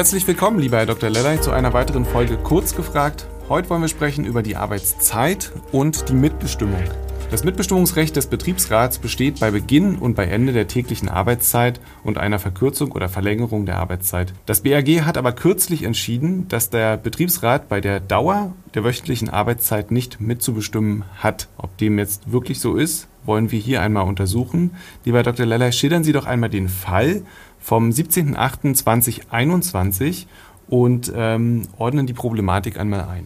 Herzlich willkommen, lieber Herr Dr. Lellay, zu einer weiteren Folge Kurz gefragt. Heute wollen wir sprechen über die Arbeitszeit und die Mitbestimmung. Das Mitbestimmungsrecht des Betriebsrats besteht bei Beginn und bei Ende der täglichen Arbeitszeit und einer Verkürzung oder Verlängerung der Arbeitszeit. Das BAG hat aber kürzlich entschieden, dass der Betriebsrat bei der Dauer der wöchentlichen Arbeitszeit nicht mitzubestimmen hat. Ob dem jetzt wirklich so ist, wollen wir hier einmal untersuchen. Lieber Dr. Lellay, schildern Sie doch einmal den Fall vom 17.08.2021 und ähm, ordnen die Problematik einmal ein.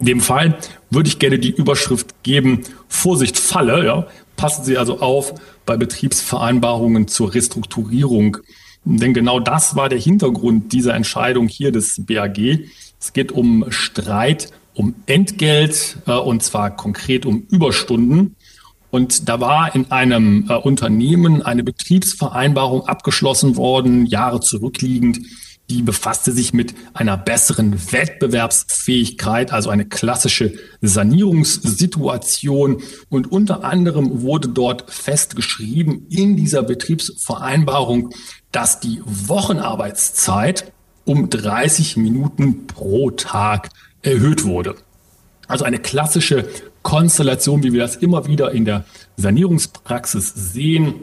In dem Fall würde ich gerne die Überschrift geben, Vorsicht Falle. Ja. Passen Sie also auf bei Betriebsvereinbarungen zur Restrukturierung. Denn genau das war der Hintergrund dieser Entscheidung hier des BAG. Es geht um Streit, um Entgelt äh, und zwar konkret um Überstunden. Und da war in einem äh, Unternehmen eine Betriebsvereinbarung abgeschlossen worden, Jahre zurückliegend, die befasste sich mit einer besseren Wettbewerbsfähigkeit, also eine klassische Sanierungssituation. Und unter anderem wurde dort festgeschrieben in dieser Betriebsvereinbarung, dass die Wochenarbeitszeit um 30 Minuten pro Tag erhöht wurde. Also eine klassische Konstellation, wie wir das immer wieder in der Sanierungspraxis sehen.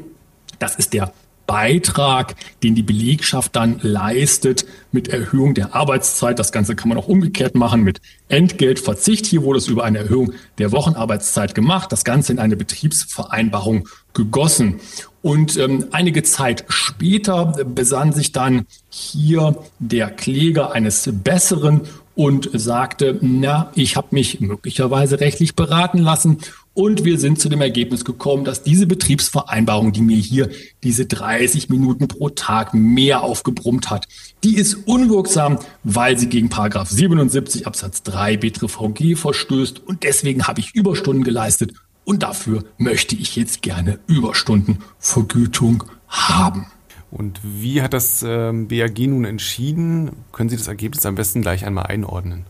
Das ist der Beitrag, den die Belegschaft dann leistet mit Erhöhung der Arbeitszeit. Das Ganze kann man auch umgekehrt machen mit Entgeltverzicht. Hier wurde es über eine Erhöhung der Wochenarbeitszeit gemacht. Das Ganze in eine Betriebsvereinbarung gegossen. Und ähm, einige Zeit später besann sich dann hier der Kläger eines Besseren und sagte, na, ich habe mich möglicherweise rechtlich beraten lassen. Und wir sind zu dem Ergebnis gekommen, dass diese Betriebsvereinbarung, die mir hier diese 30 Minuten pro Tag mehr aufgebrummt hat, die ist unwirksam, weil sie gegen Paragraph 77 Absatz 3 BTVG verstößt. Und deswegen habe ich Überstunden geleistet. Und dafür möchte ich jetzt gerne Überstundenvergütung haben. Und wie hat das ähm, BAG nun entschieden? Können Sie das Ergebnis am besten gleich einmal einordnen?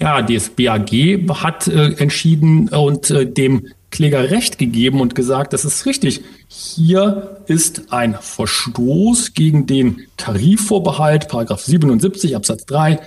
Ja, das BAG hat äh, entschieden und äh, dem Kläger Recht gegeben und gesagt, das ist richtig. Hier ist ein Verstoß gegen den Tarifvorbehalt, Paragraph 77 Absatz 3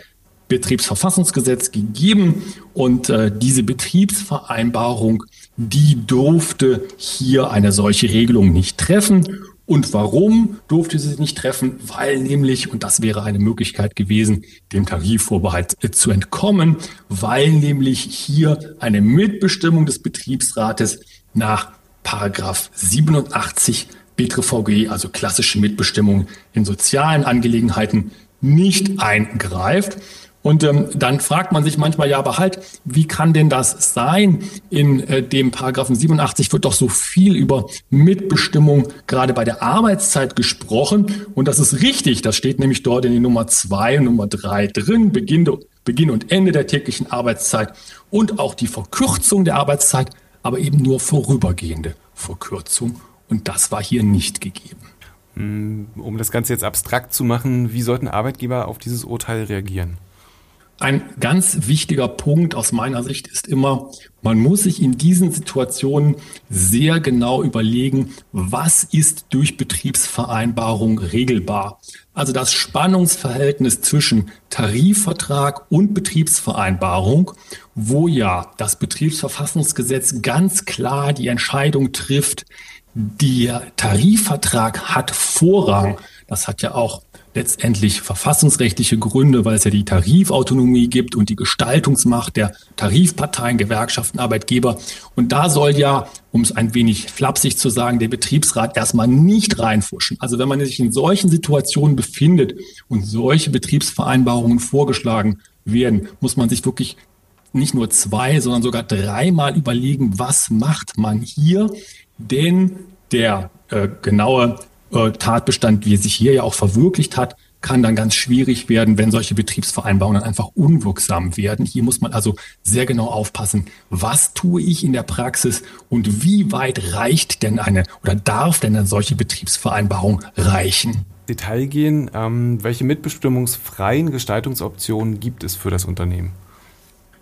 Betriebsverfassungsgesetz gegeben und äh, diese Betriebsvereinbarung, die durfte hier eine solche Regelung nicht treffen und warum durfte sie sich nicht treffen? Weil nämlich, und das wäre eine Möglichkeit gewesen, dem Tarifvorbehalt zu entkommen, weil nämlich hier eine Mitbestimmung des Betriebsrates nach Paragraph 87 BTVG, also klassische Mitbestimmung in sozialen Angelegenheiten, nicht eingreift. Und ähm, dann fragt man sich manchmal, ja, aber halt, wie kann denn das sein? In äh, dem Paragraphen 87 wird doch so viel über Mitbestimmung gerade bei der Arbeitszeit gesprochen. Und das ist richtig. Das steht nämlich dort in den Nummer zwei und Nummer drei drin. Beginn, Beginn und Ende der täglichen Arbeitszeit und auch die Verkürzung der Arbeitszeit, aber eben nur vorübergehende Verkürzung. Und das war hier nicht gegeben. Hm, um das Ganze jetzt abstrakt zu machen, wie sollten Arbeitgeber auf dieses Urteil reagieren? Ein ganz wichtiger Punkt aus meiner Sicht ist immer, man muss sich in diesen Situationen sehr genau überlegen, was ist durch Betriebsvereinbarung regelbar. Also das Spannungsverhältnis zwischen Tarifvertrag und Betriebsvereinbarung, wo ja das Betriebsverfassungsgesetz ganz klar die Entscheidung trifft, der Tarifvertrag hat Vorrang. Das hat ja auch letztendlich verfassungsrechtliche Gründe, weil es ja die Tarifautonomie gibt und die Gestaltungsmacht der Tarifparteien, Gewerkschaften, Arbeitgeber. Und da soll ja, um es ein wenig flapsig zu sagen, der Betriebsrat erstmal nicht reinfuschen. Also wenn man sich in solchen Situationen befindet und solche Betriebsvereinbarungen vorgeschlagen werden, muss man sich wirklich nicht nur zwei, sondern sogar dreimal überlegen, was macht man hier? Denn der äh, genaue äh, Tatbestand, wie er sich hier ja auch verwirklicht hat, kann dann ganz schwierig werden, wenn solche Betriebsvereinbarungen einfach unwirksam werden. Hier muss man also sehr genau aufpassen, was tue ich in der Praxis und wie weit reicht denn eine oder darf denn eine solche Betriebsvereinbarung reichen? Detail gehen, ähm, welche mitbestimmungsfreien Gestaltungsoptionen gibt es für das Unternehmen?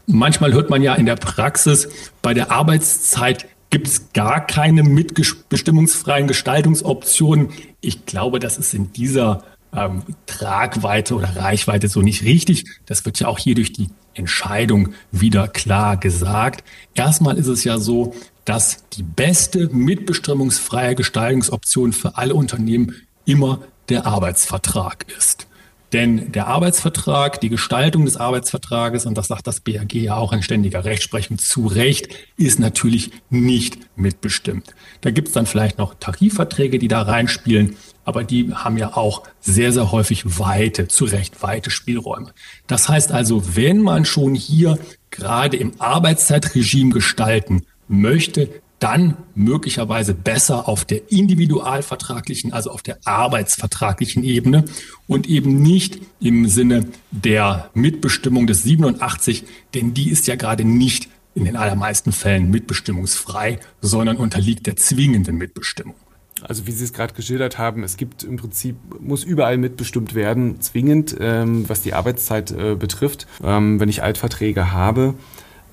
Manchmal hört man ja in der Praxis, bei der Arbeitszeit gibt es gar keine mitbestimmungsfreien Gestaltungsoptionen. Ich glaube, das ist in dieser ähm, Tragweite oder Reichweite so nicht richtig. Das wird ja auch hier durch die Entscheidung wieder klar gesagt. Erstmal ist es ja so, dass die beste mitbestimmungsfreie Gestaltungsoption für alle Unternehmen immer der Arbeitsvertrag ist. Denn der Arbeitsvertrag, die Gestaltung des Arbeitsvertrages, und das sagt das BAG ja auch in ständiger Rechtsprechung zu Recht, ist natürlich nicht mitbestimmt. Da gibt es dann vielleicht noch Tarifverträge, die da reinspielen, aber die haben ja auch sehr, sehr häufig weite, zu Recht weite Spielräume. Das heißt also, wenn man schon hier gerade im Arbeitszeitregime gestalten möchte, dann möglicherweise besser auf der individualvertraglichen, also auf der arbeitsvertraglichen Ebene und eben nicht im Sinne der Mitbestimmung des 87, denn die ist ja gerade nicht in den allermeisten Fällen mitbestimmungsfrei, sondern unterliegt der zwingenden Mitbestimmung. Also wie Sie es gerade geschildert haben, es gibt im Prinzip, muss überall mitbestimmt werden, zwingend, ähm, was die Arbeitszeit äh, betrifft, ähm, wenn ich Altverträge habe.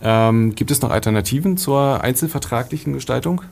Ähm, gibt es noch Alternativen zur einzelvertraglichen Gestaltung?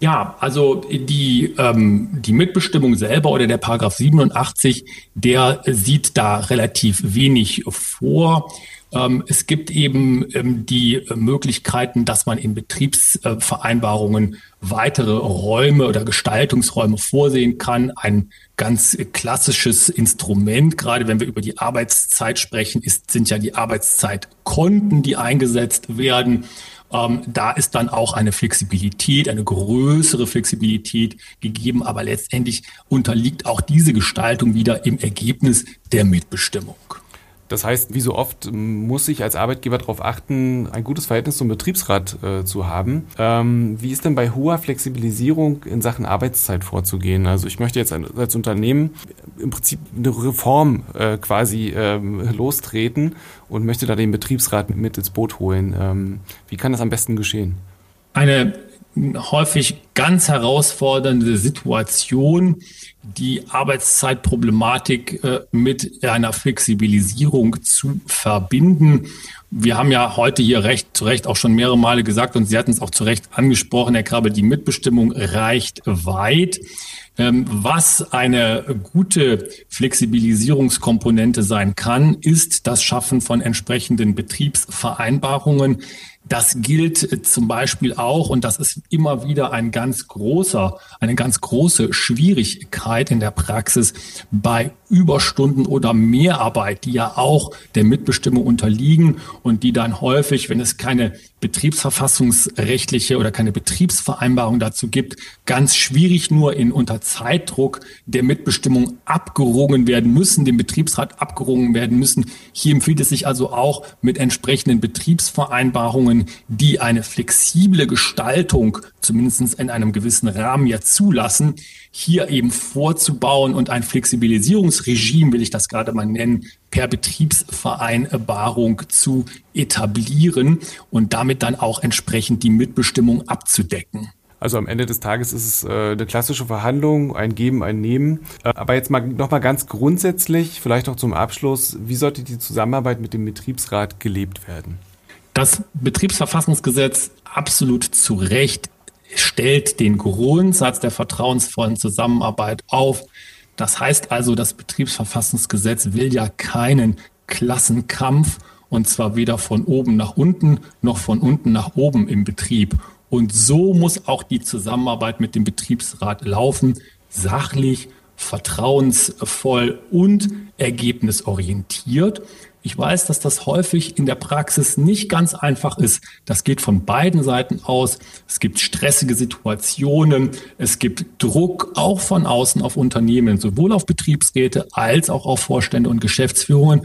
Ja, also die, ähm, die Mitbestimmung selber oder der Paragraph 87, der sieht da relativ wenig vor. Ähm, es gibt eben ähm, die Möglichkeiten, dass man in Betriebsvereinbarungen weitere Räume oder Gestaltungsräume vorsehen kann. Ein ganz klassisches Instrument, gerade wenn wir über die Arbeitszeit sprechen, ist, sind ja die Arbeitszeitkonten, die eingesetzt werden. Ähm, da ist dann auch eine Flexibilität, eine größere Flexibilität gegeben, aber letztendlich unterliegt auch diese Gestaltung wieder im Ergebnis der Mitbestimmung. Das heißt, wie so oft muss ich als Arbeitgeber darauf achten, ein gutes Verhältnis zum Betriebsrat äh, zu haben. Ähm, wie ist denn bei hoher Flexibilisierung in Sachen Arbeitszeit vorzugehen? Also ich möchte jetzt als Unternehmen im Prinzip eine Reform äh, quasi ähm, lostreten und möchte da den Betriebsrat mit ins Boot holen. Ähm, wie kann das am besten geschehen? Eine häufig ganz herausfordernde Situation, die Arbeitszeitproblematik äh, mit einer Flexibilisierung zu verbinden. Wir haben ja heute hier recht zu Recht auch schon mehrere Male gesagt und Sie hatten es auch zu Recht angesprochen, Herr Krabbe, die Mitbestimmung reicht weit. Ähm, was eine gute Flexibilisierungskomponente sein kann, ist das Schaffen von entsprechenden Betriebsvereinbarungen, das gilt äh, zum Beispiel auch, und das ist immer wieder ein ganz großer, eine ganz große Schwierigkeit in der Praxis bei Überstunden oder Mehrarbeit, die ja auch der Mitbestimmung unterliegen und die dann häufig, wenn es keine betriebsverfassungsrechtliche oder keine Betriebsvereinbarung dazu gibt, ganz schwierig nur in unter Zeitdruck der Mitbestimmung abgerungen werden müssen, dem Betriebsrat abgerungen werden müssen. Hier empfiehlt es sich also auch mit entsprechenden Betriebsvereinbarungen, die eine flexible Gestaltung zumindest in einem gewissen Rahmen ja zulassen, hier eben vorzubauen und ein Flexibilisierungsregime, will ich das gerade mal nennen, per Betriebsvereinbarung zu etablieren und damit dann auch entsprechend die Mitbestimmung abzudecken. Also am Ende des Tages ist es äh, eine klassische Verhandlung, ein Geben, ein Nehmen. Äh, aber jetzt mal noch mal ganz grundsätzlich, vielleicht noch zum Abschluss, wie sollte die Zusammenarbeit mit dem Betriebsrat gelebt werden? Das Betriebsverfassungsgesetz absolut zu Recht stellt den Grundsatz der vertrauensvollen Zusammenarbeit auf. Das heißt also, das Betriebsverfassungsgesetz will ja keinen Klassenkampf und zwar weder von oben nach unten noch von unten nach oben im Betrieb. Und so muss auch die Zusammenarbeit mit dem Betriebsrat laufen, sachlich, vertrauensvoll und ergebnisorientiert. Ich weiß, dass das häufig in der Praxis nicht ganz einfach ist. Das geht von beiden Seiten aus. Es gibt stressige Situationen. Es gibt Druck auch von außen auf Unternehmen, sowohl auf Betriebsräte als auch auf Vorstände und Geschäftsführungen.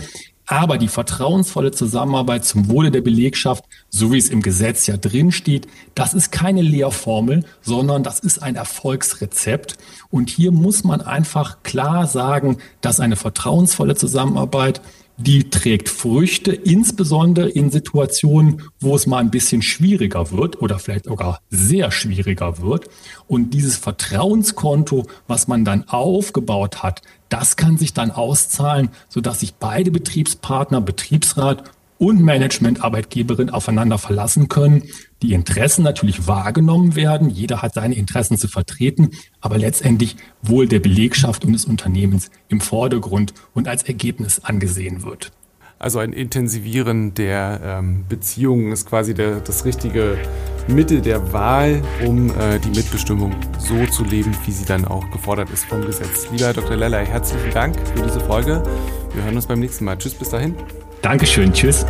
Aber die vertrauensvolle Zusammenarbeit zum Wohle der Belegschaft, so wie es im Gesetz ja drin steht, das ist keine Lehrformel, sondern das ist ein Erfolgsrezept. Und hier muss man einfach klar sagen, dass eine vertrauensvolle Zusammenarbeit die trägt Früchte, insbesondere in Situationen, wo es mal ein bisschen schwieriger wird oder vielleicht sogar sehr schwieriger wird. Und dieses Vertrauenskonto, was man dann aufgebaut hat, das kann sich dann auszahlen, sodass sich beide Betriebspartner, Betriebsrat und Management-Arbeitgeberin aufeinander verlassen können, die Interessen natürlich wahrgenommen werden, jeder hat seine Interessen zu vertreten, aber letztendlich wohl der Belegschaft und des Unternehmens im Vordergrund und als Ergebnis angesehen wird. Also ein Intensivieren der ähm, Beziehungen ist quasi der, das richtige Mittel der Wahl, um äh, die Mitbestimmung so zu leben, wie sie dann auch gefordert ist vom Gesetz. Lieber Dr. Lellay, herzlichen Dank für diese Folge. Wir hören uns beim nächsten Mal. Tschüss, bis dahin. Dankeschön, tschüss.